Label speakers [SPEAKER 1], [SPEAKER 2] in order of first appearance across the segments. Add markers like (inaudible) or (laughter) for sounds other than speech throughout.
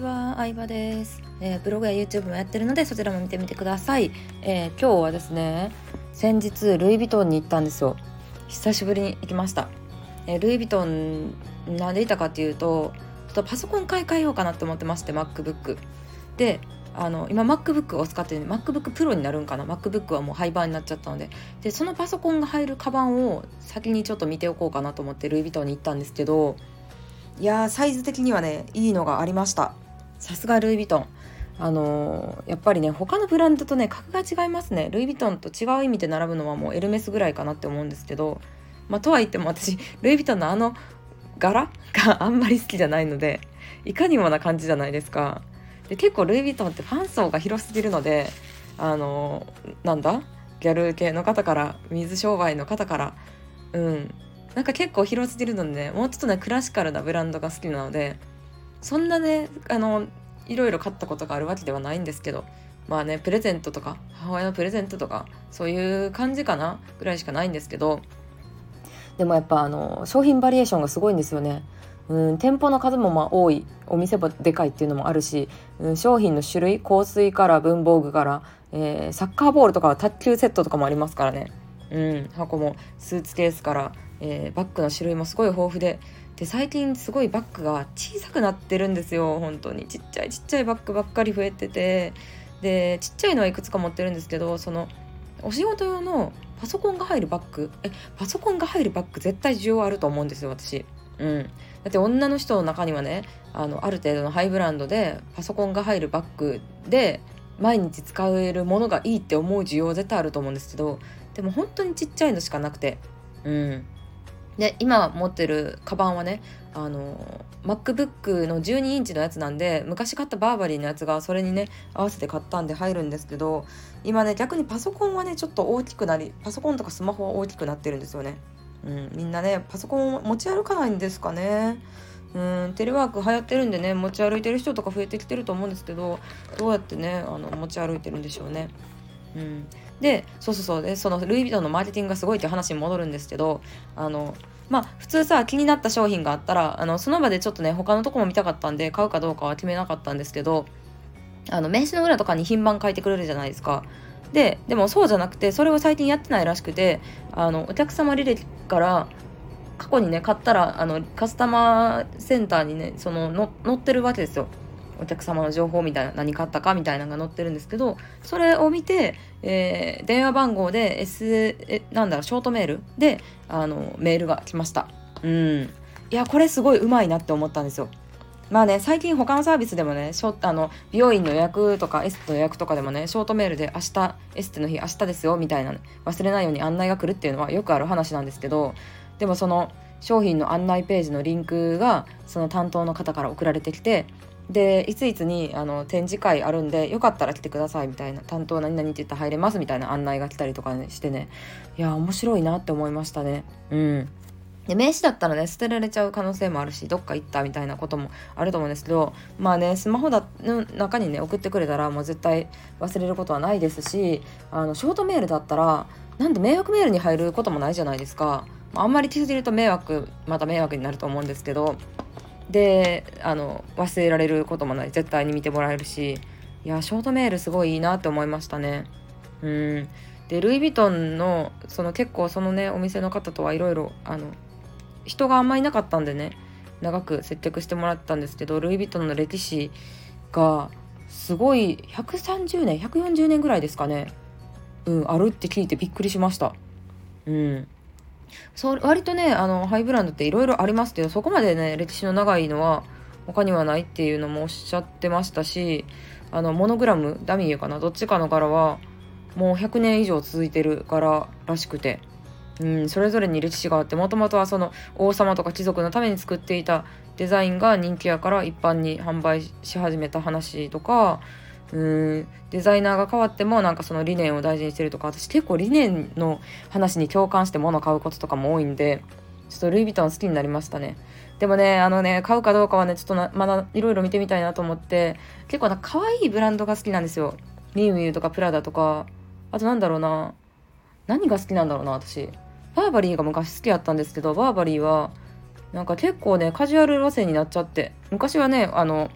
[SPEAKER 1] ちは、相葉です、えー、ブログや YouTube もやってるのでそちらも見てみてください、えー、今日はですね先日ルイ・ヴィトンに行ったんですよ。久しぶりに行きました、えー、ルイ・ヴィトンなんでいたかっていうとちょっとパソコン買い替えようかなって思ってまして MacBook であの今 MacBook を使ってる MacBook Pro になるんかな？MacBook はもう廃盤になっちゃったので。でそのパソコンが入るカバンを先にちょっと見ておこうかなと思ってルイ・ヴィトンに行ったんですけどいやサイズ的にはねいいのがありました。さすがルイ・ヴィトン。あの、やっぱりね他のブランドとね格が違いますね。ルイ・ヴィトンと違う意味で並ぶのはもうエルメスぐらいかなって思うんですけどまあとは言っても私 (laughs) ルイ・ヴィトンのあの柄 (laughs) があんまり好きじゃないのでいかにもな感じじゃないですか。で結構ルイ・ヴィトンってファン層が広すぎるのであの、なんだ？ギャル系の方から水商売の方からうん。なんか結構広すぎるので、ね、もうちょっとねクラシカルなブランドが好きなのでそんなねあのいろいろ買ったことがあるわけではないんですけどまあねプレゼントとか母親のプレゼントとかそういう感じかなぐらいしかないんですけどでもやっぱあの商品バリエーションがすごいんですよね。うん、店舗の数もまあ多いお店もでかいっていうのもあるし、うん、商品の種類香水から文房具から、えー、サッカーボールとかは卓球セットとかもありますからね、うん、箱もスーツケースから、えー、バッグの種類もすごい豊富でで最近すごいバッグが小さくなってるんですよ本当に。ちっちゃいちっちゃいバッグばっかり増えてて。でちっちゃいのはいくつか持ってるんですけどそのお仕事用のパソコンが入るバッグ。えパソコンが入るバッグ絶対需要あると思うんですよ私。うん、だって女の人の中にはねあのある程度のハイブランドでパソコンが入るバッグで毎日使えるものがいいって思う需要絶対あると思うんですけどでも本当にちっちゃいのしかなくて。うん。で今持ってるカバンはねあの MacBook の12インチのやつなんで昔買ったバーバリーのやつがそれにね合わせて買ったんで入るんですけど今ね逆にパソコンはねちょっと大きくなりパソコンとかスマホは大きくなってるんですよね。うん、みんなねパソコンを持ち歩かないんですかね。うんテレワーク流行ってるんでね持ち歩いてる人とか増えてきてると思うんですけどどうやってねあの持ち歩いてるんでしょうね。うん、でそうそうそうでそのルイ・ヴィトンのマーケティングがすごいっていう話に戻るんですけどあのまあ普通さ気になった商品があったらあのその場でちょっとね他のとこも見たかったんで買うかどうかは決めなかったんですけどあの名刺の裏とかに品番書いてくれるじゃないですか。ででもそうじゃなくてそれを最近やってないらしくてあのお客様履歴から過去にね買ったらあのカスタマーセンターにねそのの載ってるわけですよ。お客様の情報みたいな何買ったかみたいなのが載ってるんですけどそれを見て、えー、電話番号で S えなんだろうショートメールであのメールが来ました。うん。いやこれすごいうまいなって思ったんですよ。まあね最近他のサービスでもねショあの美容院の予約とかエステの予約とかでもねショートメールで明日エステの日明日ですよみたいな、忘れないように案内が来るっていうのはよくある話なんですけどでもその商品の案内ページのリンクがその担当の方から送られてきてでいついつにあの展示会あるんでよかったら来てくださいみたいな担当何々って言ったら入れますみたいな案内が来たりとか、してね。いや面白いなって思いましたね。うん。で名刺だったらね捨てられちゃう可能性もあるしどっか行ったみたいなこともあると思うんですけどまあねスマホだの中にね送ってくれたらもう絶対忘れることはないですしあのショートメールだったらなんで迷惑メールに入ることもないじゃないですか。あんまり気づいると迷惑また迷惑になると思うんですけどであの忘れられることもない。絶対に見てもらえるし。いやショートメールすごいいいなって思いましたね。うん。でルイ・ヴィトンのその結構そのねお店の方とはいろいろあの人があんまいなかったんでね長く接客してもらったんですけどルイ・ヴィトンの歴史がすごい130年140年ぐらいですかね。うんあるって聞いてびっくりしました。うん。そう割とねあのハイブランドっていろいろありますけどそこまでね歴史の長いのは他にはないっていうのもおっしゃってましたしあのモノグラムダミーかなどっちかの柄はもう100年以上続いてる柄らしくて、うん、それぞれに歴史があってもともとはその王様とか貴族のために作っていたデザインが人気やから一般に販売し始めた話とかうん。デザイナーが変わってもなんかその理念を大事にしてるとか私結構理念の話に共感して物買うこととかも多いんでちょっとルイ・ヴィトン好きになりましたね。でもねあのね買うかどうかはねちょっとまだいろいろ見てみたいなと思って結構な可愛いブランドが好きなんですよ。ミュウミュウとかプラダとか。あとなんだろうな。何が好きなんだろうな私。バーバリーが昔好きやったんですけどバーバリーはなんか結構ねカジュアル路線になっちゃって。昔はねあの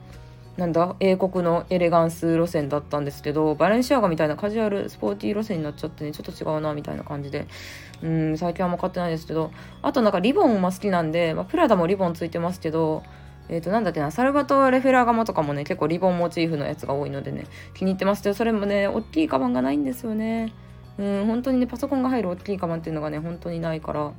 [SPEAKER 1] なんだ？英国のエレガンス路線だったんですけどバレンシアガみたいなカジュアルスポーティー路線になっちゃってねちょっと違うなみたいな感じで。うん最近はあんま買ってないですけど。あとなんかリボンも好きなんで、まあ、プラダもリボンついてますけどえっ、ー、となんだっけなサルバトレ・フェラガマとかもね結構リボンモチーフのやつが多いのでね気に入ってますけどそれもね大きいカバンがないんですよね。うん本当にねパソコンが入る大きいカバンっていうのがね本当にないから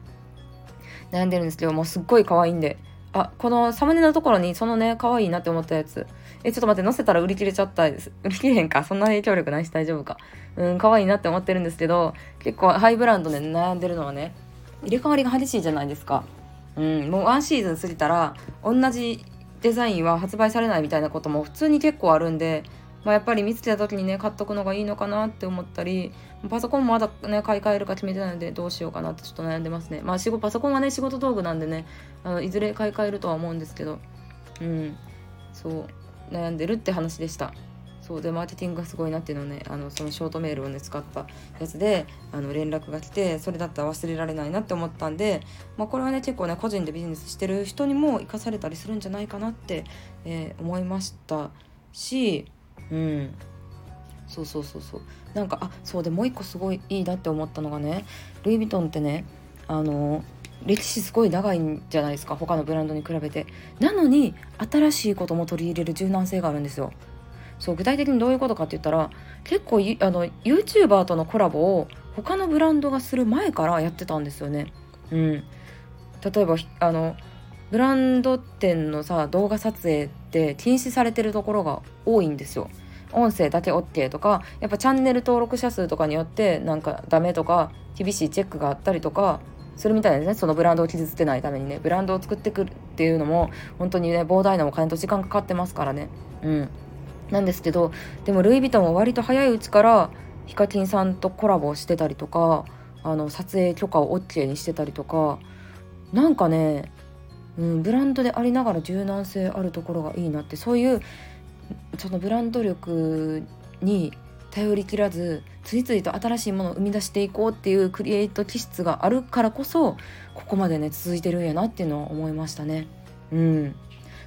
[SPEAKER 1] 悩んでるんですけどもうすっごい可愛いんで。あこのサムネのところにそのね可愛いなって思ったやつ。えちょっと待って載せたら売り切れちゃったです。(laughs) 売り切れへんか。そんな影響力ないし大丈夫か。うん可愛いなって思ってるんですけど結構ハイブランドで悩んでるのはね入れ替わりが激しいじゃないですか。うんもうワンシーズン過ぎたら同じデザインは発売されないみたいなことも普通に結構あるんでまあ、やっぱり見つけた時にね買っとくのがいいのかなって思ったりパソコンもまだね買い替えるか決めてないのでどうしようかなってちょっと悩んでますね。まあ仕事パソコンはね仕事道具なんでねあのいずれ買い替えるとは思うんですけど。うんそう。悩んでるって話でした。そうでマーケティングがすごいなっていうのをねあのそのショートメールをね使ったやつであの連絡が来てそれだったら忘れられないなって思ったんで、まあ、これはね結構ね個人でビジネスしてる人にも生かされたりするんじゃないかなって、えー、思いましたしうん。そうそうそうそう。なんかあそうでもう一個すごいいいなって思ったのがねルイ・ヴィトンってねあの歴史すごい長いんじゃないですか他のブランドに比べて。なのに新しいことも取り入れる柔軟性があるんですよ。そう具体的にどういうことかって言ったら結構あの YouTuber とのコラボを他のブランドがする前からやってたんですよね。うん。例えばあのブランド店のさ動画撮影って禁止されてるところが多いんですよ。音声だけ OK とかやっぱチャンネル登録者数とかによってなんかダメとか厳しいチェックがあったりとかするみたいですね。そのブランドを傷つけないためにね。ブランドを作ってくるっていうのも本当にね膨大なお金と時間かかってますからね。うん。なんですけどでもルイ・ヴィトンは割と早いうちからヒカキンさんとコラボしてたりとかあの撮影許可を OK にしてたりとかなんかねうん、ブランドでありながら柔軟性あるところがいいなってそういうそのブランド力に頼りきらず次々と新しいものを生み出していこうっていうクリエイト気質があるからこそここまでね続いてるんやなっていうのは思いましたね。うん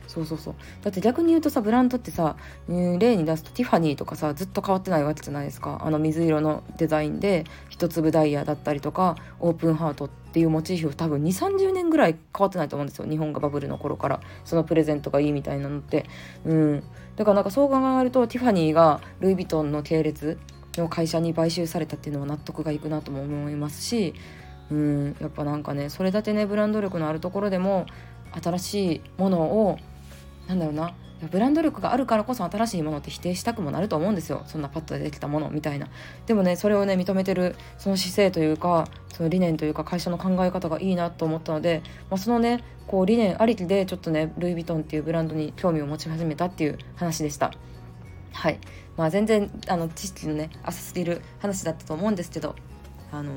[SPEAKER 1] そうそうそう。だって逆に言うとさブランドってさ、例に出すとティファニーとかさずっと変わってないわけじゃないですか。あの水色のデザインで一粒ダイヤだったりとかオープンハートっていうモチーフ多分2 3 0年ぐらい変わってないと思うんですよ。日本がバブルの頃から。そのプレゼントがいいみたいなのって。うん。だからなんかそう考えるとティファニーがルイ・ヴィトンの系列の会社に買収されたっていうのは納得がいくなとも思いますし。うん。やっぱなんかねそれだけねブランド力のあるところでも新しいものをなんだろうな。ブランド力があるからこそ新しいものって否定したくもなると思うんですよ。そんなパッとでできたものみたいな。でもねそれをね認めてるその姿勢というかその理念というか会社の考え方がいいなと思ったので、まあ、そのねこう理念ありきでちょっとねルイ・ヴィトンっていうブランドに興味を持ち始めたっていう話でした。はい。まあ全然あの知識のね浅すぎる話だったと思うんですけどあの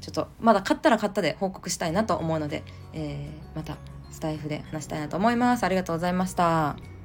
[SPEAKER 1] ちょっとまだ買ったら買ったで報告したいなと思うので、えー、またスタイフで話したいなと思います。ありがとうございました。